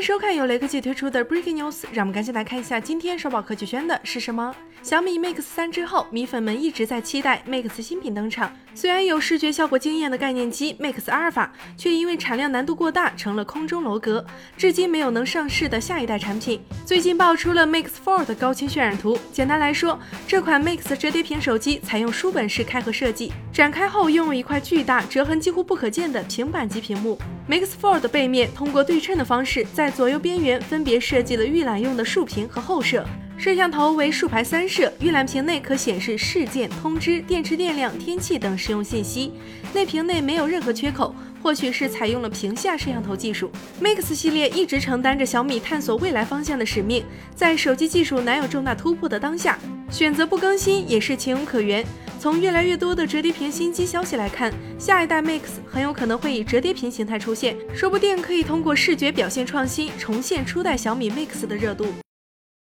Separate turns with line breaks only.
收看由雷科技推出的 Breaking News，让我们赶紧来看一下今天刷爆科技圈的是什么。小米 Mix 三之后，米粉们一直在期待 Mix 新品登场。虽然有视觉效果惊艳的概念机 Mix 阿尔法，却因为产量难度过大，成了空中楼阁，至今没有能上市的下一代产品。最近爆出了 Mix Four 的高清渲染图。简单来说，这款 Mix 折叠屏手机采用书本式开合设计，展开后拥有一块巨大、折痕几乎不可见的平板级屏幕。Mix Four 的背面通过对称的方式在，左右边缘分别设计了预览用的竖屏和后摄。摄像头为竖排三摄，预览屏内可显示事件、通知、电池电量、天气等实用信息。内屏内没有任何缺口，或许是采用了屏下摄像头技术。Mix 系列一直承担着小米探索未来方向的使命，在手机技术难有重大突破的当下，选择不更新也是情有可原。从越来越多的折叠屏新机消息来看，下一代 Mix 很有可能会以折叠屏形态出现，说不定可以通过视觉表现创新重现初代小米 Mix 的热度。